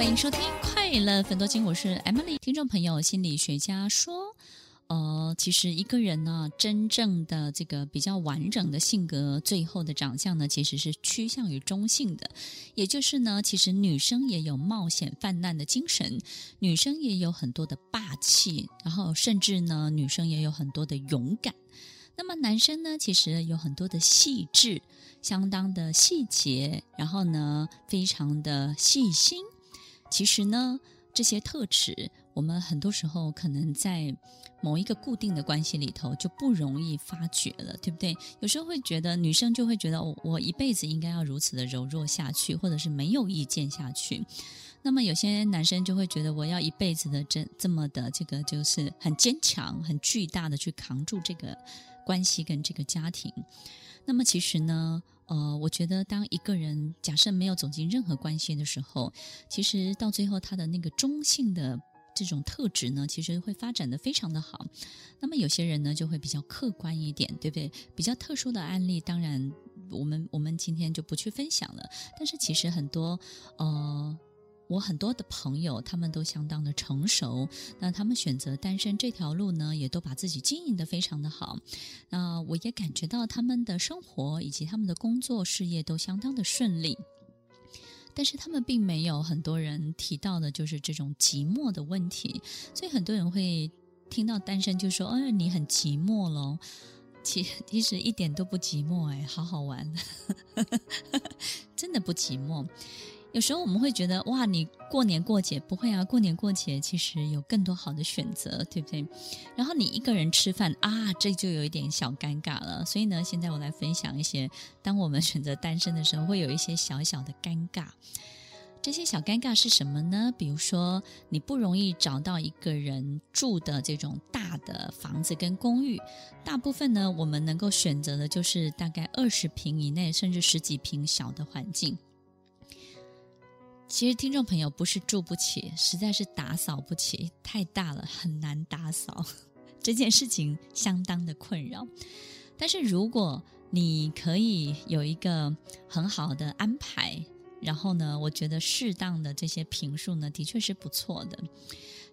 欢迎收听《快乐分多金》，我是 Emily。听众朋友，心理学家说，呃，其实一个人呢，真正的这个比较完整的性格，最后的长相呢，其实是趋向于中性的。也就是呢，其实女生也有冒险犯难的精神，女生也有很多的霸气，然后甚至呢，女生也有很多的勇敢。那么男生呢，其实有很多的细致，相当的细节，然后呢，非常的细心。其实呢，这些特质，我们很多时候可能在某一个固定的关系里头就不容易发觉了，对不对？有时候会觉得女生就会觉得，我，我一辈子应该要如此的柔弱下去，或者是没有意见下去。那么有些男生就会觉得，我要一辈子的这这么的这个就是很坚强、很巨大的去扛住这个关系跟这个家庭。那么其实呢，呃，我觉得当一个人假设没有走进任何关系的时候，其实到最后他的那个中性的这种特质呢，其实会发展得非常的好。那么有些人呢，就会比较客观一点，对不对？比较特殊的案例，当然我们我们今天就不去分享了。但是其实很多，呃。我很多的朋友，他们都相当的成熟，那他们选择单身这条路呢，也都把自己经营得非常的好。那我也感觉到他们的生活以及他们的工作事业都相当的顺利，但是他们并没有很多人提到的就是这种寂寞的问题。所以很多人会听到单身就说：“哎，你很寂寞喽。”其其实一点都不寂寞，哎，好好玩，真的不寂寞。有时候我们会觉得哇，你过年过节不会啊，过年过节其实有更多好的选择，对不对？然后你一个人吃饭啊，这就有一点小尴尬了。所以呢，现在我来分享一些，当我们选择单身的时候，会有一些小小的尴尬。这些小尴尬是什么呢？比如说，你不容易找到一个人住的这种大的房子跟公寓，大部分呢，我们能够选择的就是大概二十平以内，甚至十几平小的环境。其实听众朋友不是住不起，实在是打扫不起，太大了，很难打扫，这件事情相当的困扰。但是如果你可以有一个很好的安排，然后呢，我觉得适当的这些评述呢，的确是不错的。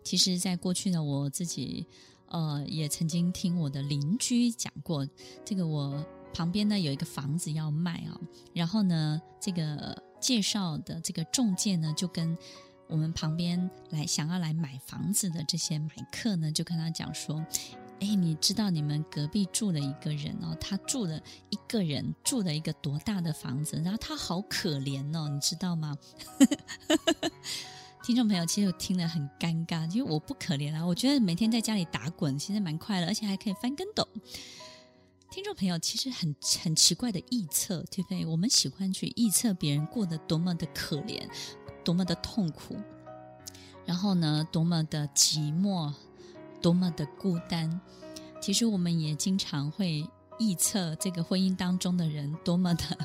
其实，在过去呢，我自己呃也曾经听我的邻居讲过，这个我旁边呢有一个房子要卖啊，然后呢这个。介绍的这个中介呢，就跟我们旁边来想要来买房子的这些买客呢，就跟他讲说：“哎，你知道你们隔壁住了一个人哦，他住了一个人住了一个多大的房子，然后他好可怜哦，你知道吗？” 听众朋友，其实我听得很尴尬，因为我不可怜啊，我觉得每天在家里打滚，其实蛮快乐，而且还可以翻跟斗。听众朋友，其实很很奇怪的臆测，对不对？我们喜欢去臆测别人过得多么的可怜，多么的痛苦，然后呢，多么的寂寞，多么的孤单。其实我们也经常会臆测这个婚姻当中的人多么的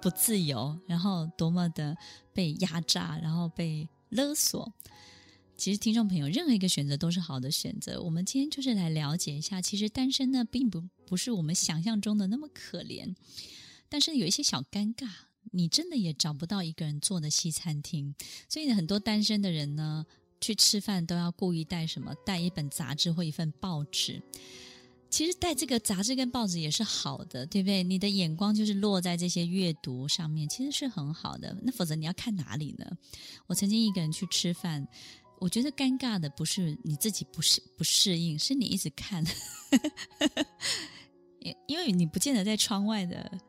不自由，然后多么的被压榨，然后被勒索。其实，听众朋友，任何一个选择都是好的选择。我们今天就是来了解一下，其实单身呢，并不不是我们想象中的那么可怜，但是有一些小尴尬，你真的也找不到一个人坐的西餐厅。所以，很多单身的人呢，去吃饭都要故意带什么？带一本杂志或一份报纸。其实带这个杂志跟报纸也是好的，对不对？你的眼光就是落在这些阅读上面，其实是很好的。那否则你要看哪里呢？我曾经一个人去吃饭。我觉得尴尬的不是你自己不适不适应，是你一直看，因因为你不见得在窗外的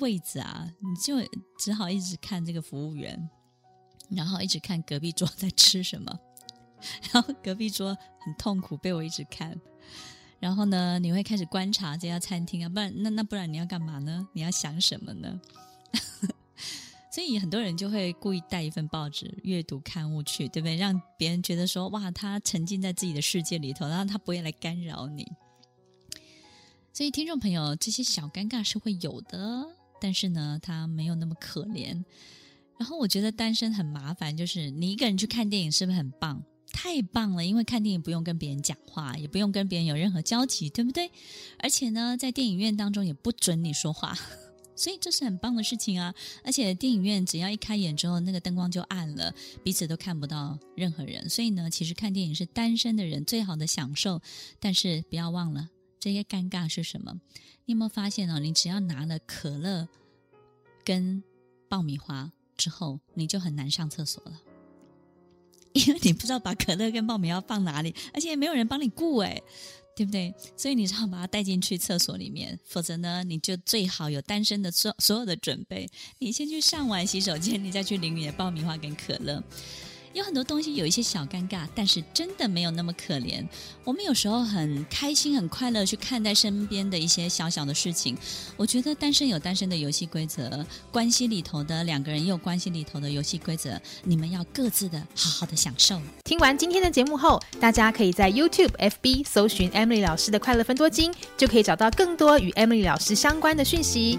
位置啊，你就只好一直看这个服务员，然后一直看隔壁桌在吃什么，然后隔壁桌很痛苦被我一直看，然后呢，你会开始观察这家餐厅啊，不然那那不然你要干嘛呢？你要想什么呢？所以很多人就会故意带一份报纸、阅读刊物去，对不对？让别人觉得说，哇，他沉浸在自己的世界里头，然后他不会来干扰你。所以，听众朋友，这些小尴尬是会有的，但是呢，他没有那么可怜。然后，我觉得单身很麻烦，就是你一个人去看电影，是不是很棒？太棒了，因为看电影不用跟别人讲话，也不用跟别人有任何交集，对不对？而且呢，在电影院当中也不准你说话。所以这是很棒的事情啊！而且电影院只要一开演之后，那个灯光就暗了，彼此都看不到任何人。所以呢，其实看电影是单身的人最好的享受。但是不要忘了，这些尴尬是什么？你有没有发现哦？你只要拿了可乐跟爆米花之后，你就很难上厕所了。因为你不知道把可乐跟爆米花放哪里，而且也没有人帮你顾诶，对不对？所以你只好把它带进去厕所里面，否则呢，你就最好有单身的所所有的准备，你先去上完洗手间，你再去领你的爆米花跟可乐。有很多东西有一些小尴尬，但是真的没有那么可怜。我们有时候很开心、很快乐去看待身边的一些小小的事情。我觉得单身有单身的游戏规则，关系里头的两个人也有关系里头的游戏规则，你们要各自的好好的享受。听完今天的节目后，大家可以在 YouTube、FB 搜寻 Emily 老师的快乐分多金，就可以找到更多与 Emily 老师相关的讯息。